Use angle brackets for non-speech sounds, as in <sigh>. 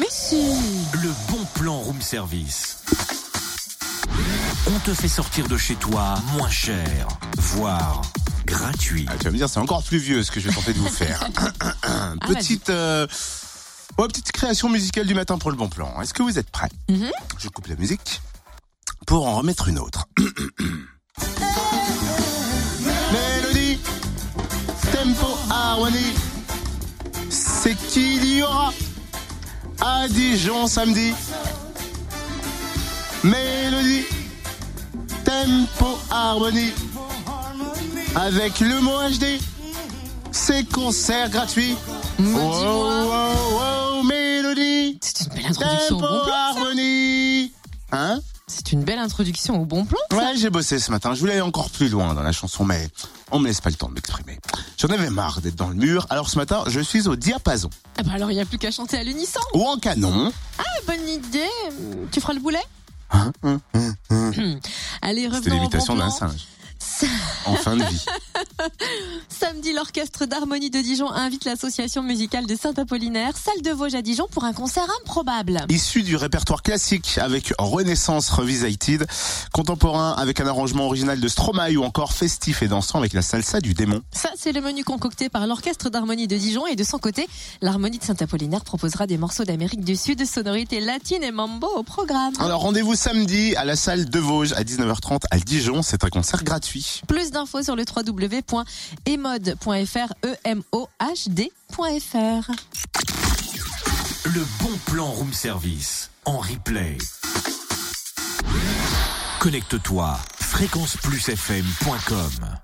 Mais si Le bon plan room service. On te fait sortir de chez toi moins cher, voire gratuit. Ah, tu vas me dire, c'est encore plus vieux ce que je vais tenter de vous faire. <laughs> petite, euh, ouais, petite création musicale du matin pour le bon plan. Est-ce que vous êtes prêts Mhm. Je coupe la musique pour en remettre une autre. <clears throat> Mélodie, tempo, harmonie. C'est qu'il y aura à Dijon samedi. Mélodie, tempo, harmonie. Avec le mot HD, c'est concert gratuit. Wow, dis-moi. wow, wow, mélodie, C'est une belle introduction au tempo, bon plan. harmonie. Hein? C'est une belle introduction au bon plan. Ouais, j'ai bossé ce matin. Je voulais aller encore plus loin dans la chanson, mais on me laisse pas le temps de m'exprimer. J'en avais marre d'être dans le mur. Alors ce matin, je suis au diapason Ah bah alors il n'y a plus qu'à chanter à l'unisson. ou en canon. Ah, bonne idée. Tu feras le boulet? Hein, hein, hein? Allez, revenons au bon d'un singe en fin de vie. <laughs> Samedi, l'orchestre d'harmonie de Dijon invite l'association musicale de Saint-Apollinaire, salle de Vosges à Dijon pour un concert improbable. Issu du répertoire classique avec Renaissance Revisited, contemporain avec un arrangement original de Stromae ou encore festif et dansant avec la salsa du démon. Ça, c'est le menu concocté par l'orchestre d'harmonie de Dijon et de son côté, l'harmonie de Saint-Apollinaire proposera des morceaux d'Amérique du Sud, sonorités latines et mambo au programme. Alors rendez-vous samedi à la salle de Vosges à 19h30 à Dijon. C'est un concert gratuit. Plus d'infos sur le www.emode.fr, e m o h d.fr. Le bon plan room service en replay. Connecte-toi fréquenceplusfm.com